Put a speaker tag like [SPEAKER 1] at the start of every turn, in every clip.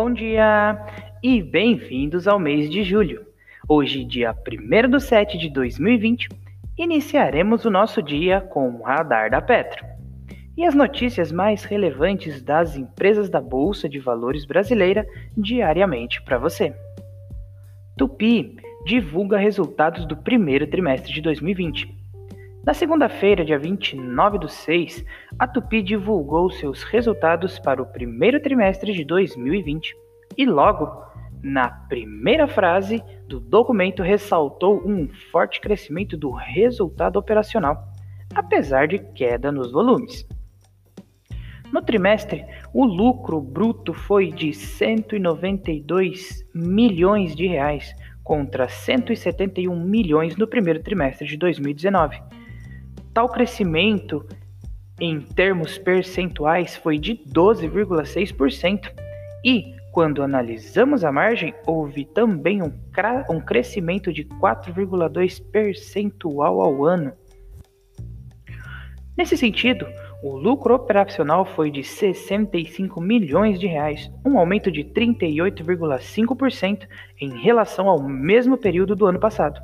[SPEAKER 1] bom dia e bem-vindos ao mês de julho. Hoje, dia 1 de 7 de 2020, iniciaremos o nosso dia com o radar da Petro e as notícias mais relevantes das empresas da Bolsa de Valores brasileira diariamente para você. Tupi divulga resultados do primeiro trimestre de 2020. Na segunda-feira, dia 29 do 6, a Tupi divulgou seus resultados para o primeiro trimestre de 2020 e logo, na primeira frase do documento, ressaltou um forte crescimento do resultado operacional, apesar de queda nos volumes. No trimestre, o lucro bruto foi de 192 milhões de reais contra 171 milhões no primeiro trimestre de 2019 Tal crescimento em termos percentuais foi de 12,6% e, quando analisamos a margem, houve também um, um crescimento de 4,2 percentual ao ano. Nesse sentido, o lucro operacional foi de 65 milhões de reais, um aumento de 38,5% em relação ao mesmo período do ano passado.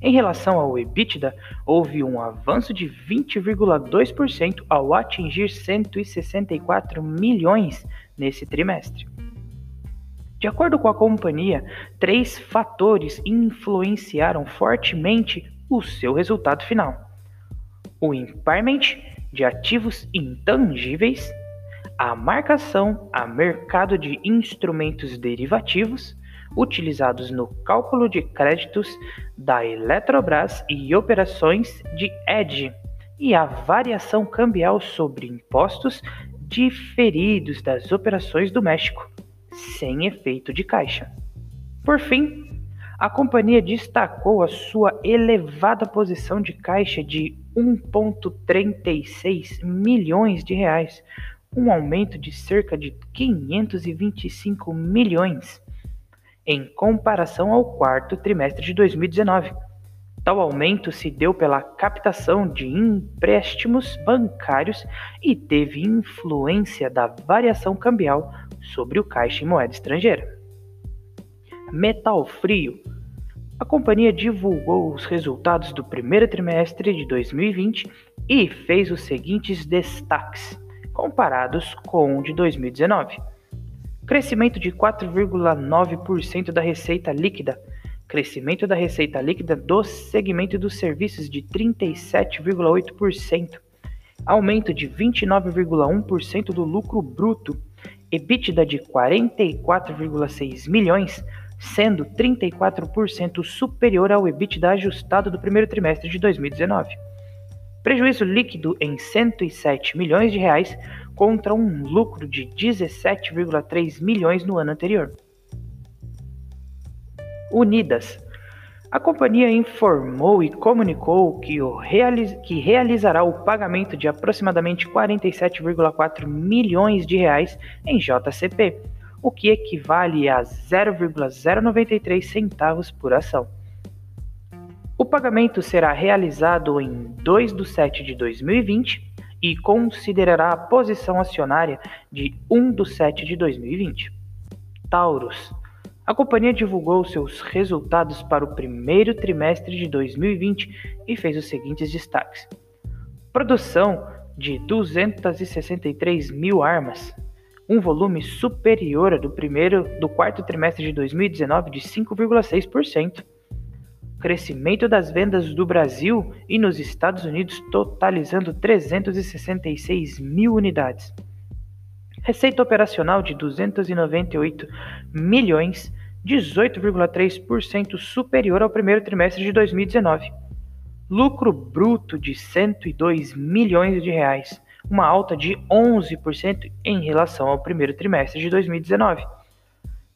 [SPEAKER 1] Em relação ao EBITDA, houve um avanço de 20,2% ao atingir 164 milhões nesse trimestre. De acordo com a companhia, três fatores influenciaram fortemente o seu resultado final: o impairment de ativos intangíveis, a marcação a mercado de instrumentos derivativos utilizados no cálculo de créditos da Eletrobras e operações de ED, e a variação cambial sobre impostos diferidos das operações do México, sem efeito de caixa. Por fim, a companhia destacou a sua elevada posição de caixa de 1,36 milhões de reais, um aumento de cerca de 525 milhões em comparação ao quarto trimestre de 2019. Tal aumento se deu pela captação de empréstimos bancários e teve influência da variação cambial sobre o caixa em moeda estrangeira. Metal Frio. A companhia divulgou os resultados do primeiro trimestre de 2020 e fez os seguintes destaques, comparados com o de 2019 crescimento de 4,9% da receita líquida, crescimento da receita líquida do segmento dos serviços de 37,8%, aumento de 29,1% do lucro bruto, EBITDA de 44,6 milhões, sendo 34% superior ao EBITDA ajustado do primeiro trimestre de 2019. Prejuízo líquido em 107 milhões de reais, contra um lucro de 17,3 milhões no ano anterior. Unidas. A companhia informou e comunicou que, realiz que realizará o pagamento de aproximadamente 47,4 milhões de reais em JCP, o que equivale a 0,093 centavos por ação. O pagamento será realizado em 2 de 7 de 2020 e considerará a posição acionária de 1 de 7 de 2020. Taurus. A companhia divulgou seus resultados para o primeiro trimestre de 2020 e fez os seguintes destaques: produção de 263 mil armas, um volume superior ao do primeiro do quarto trimestre de 2019 de 5,6% crescimento das vendas do Brasil e nos Estados Unidos totalizando 366 mil unidades. Receita operacional de 298 milhões, 18,3% superior ao primeiro trimestre de 2019. Lucro bruto de 102 milhões de reais, uma alta de 11% em relação ao primeiro trimestre de 2019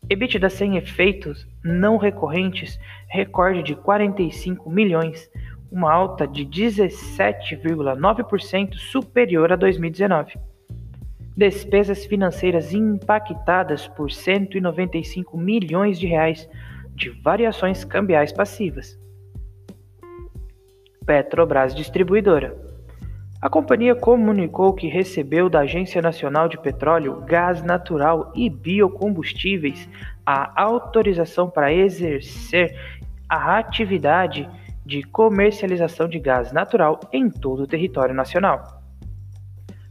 [SPEAKER 1] EBITDA sem efeitos não recorrentes, recorde de 45 milhões, uma alta de 17,9% superior a 2019. Despesas financeiras impactadas por 195 milhões de reais de variações cambiais passivas. Petrobras Distribuidora. A companhia comunicou que recebeu da Agência Nacional de Petróleo, Gás Natural e Biocombustíveis a autorização para exercer a atividade de comercialização de gás natural em todo o território nacional.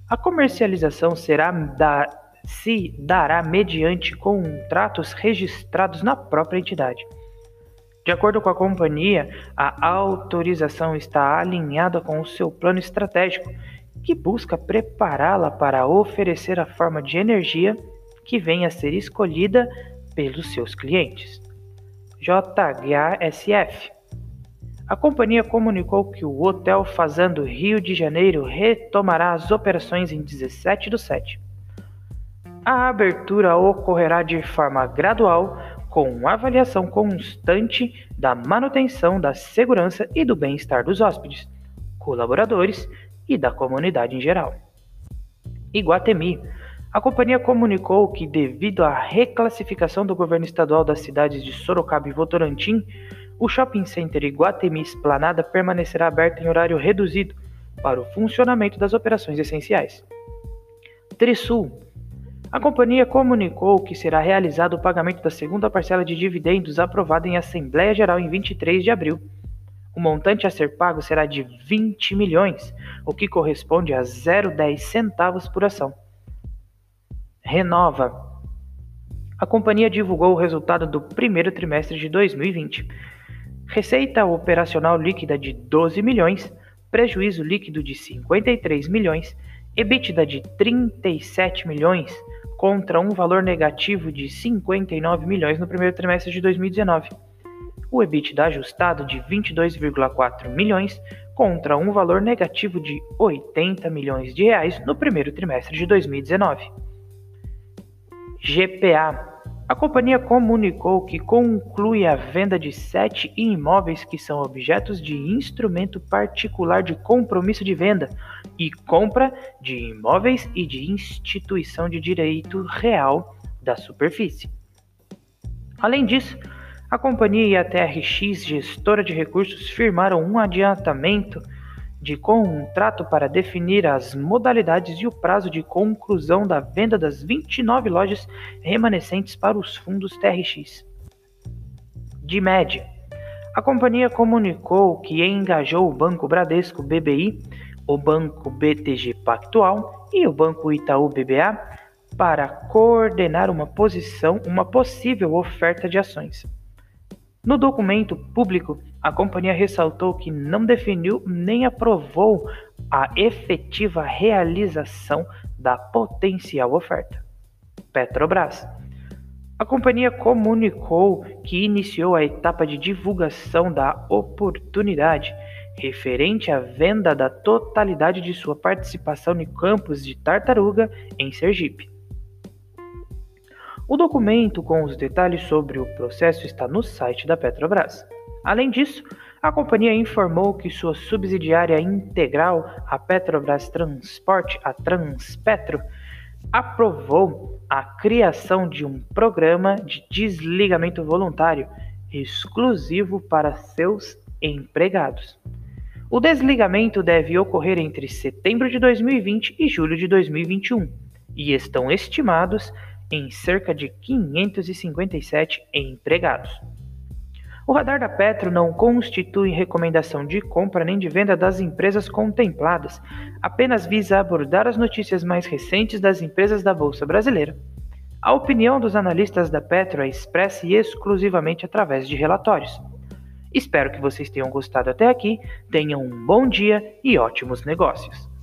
[SPEAKER 1] A comercialização será da, se dará mediante contratos registrados na própria entidade. De acordo com a companhia, a autorização está alinhada com o seu plano estratégico, que busca prepará-la para oferecer a forma de energia que venha a ser escolhida pelos seus clientes. JHSF A companhia comunicou que o Hotel Fazendo Rio de Janeiro retomará as operações em 17 do 7. A abertura ocorrerá de forma gradual, com avaliação constante da manutenção da segurança e do bem-estar dos hóspedes, colaboradores e da comunidade em geral. Iguatemi. A companhia comunicou que, devido à reclassificação do governo estadual das cidades de Sorocaba e Votorantim, o shopping center Iguatemi Esplanada permanecerá aberto em horário reduzido para o funcionamento das operações essenciais. Trisul a companhia comunicou que será realizado o pagamento da segunda parcela de dividendos aprovada em Assembleia Geral em 23 de abril. O montante a ser pago será de 20 milhões, o que corresponde a 0,10 centavos por ação. Renova. A companhia divulgou o resultado do primeiro trimestre de 2020. Receita operacional líquida de 12 milhões, prejuízo líquido de 53 milhões, EBITDA de 37 milhões, contra um valor negativo de 59 milhões no primeiro trimestre de 2019. O EBITDA ajustado de 22,4 milhões contra um valor negativo de 80 milhões de reais no primeiro trimestre de 2019. GPA. A companhia comunicou que conclui a venda de sete imóveis que são objetos de instrumento particular de compromisso de venda e compra de imóveis e de instituição de direito real da superfície. Além disso, a companhia e a TRX, gestora de recursos, firmaram um adiantamento de contrato para definir as modalidades e o prazo de conclusão da venda das 29 lojas remanescentes para os fundos TRX. De média, a companhia comunicou que engajou o Banco Bradesco BBI o Banco BTG Pactual e o Banco Itaú BBA para coordenar uma posição, uma possível oferta de ações. No documento público, a companhia ressaltou que não definiu nem aprovou a efetiva realização da potencial oferta. Petrobras. A companhia comunicou que iniciou a etapa de divulgação da oportunidade referente à venda da totalidade de sua participação no campus de Tartaruga, em Sergipe. O documento com os detalhes sobre o processo está no site da Petrobras. Além disso, a companhia informou que sua subsidiária integral, a Petrobras Transporte, a Transpetro, aprovou a criação de um programa de desligamento voluntário exclusivo para seus empregados. O desligamento deve ocorrer entre setembro de 2020 e julho de 2021 e estão estimados em cerca de 557 empregados. O radar da Petro não constitui recomendação de compra nem de venda das empresas contempladas, apenas visa abordar as notícias mais recentes das empresas da Bolsa Brasileira. A opinião dos analistas da Petro é expressa exclusivamente através de relatórios. Espero que vocês tenham gostado até aqui, tenham um bom dia e ótimos negócios.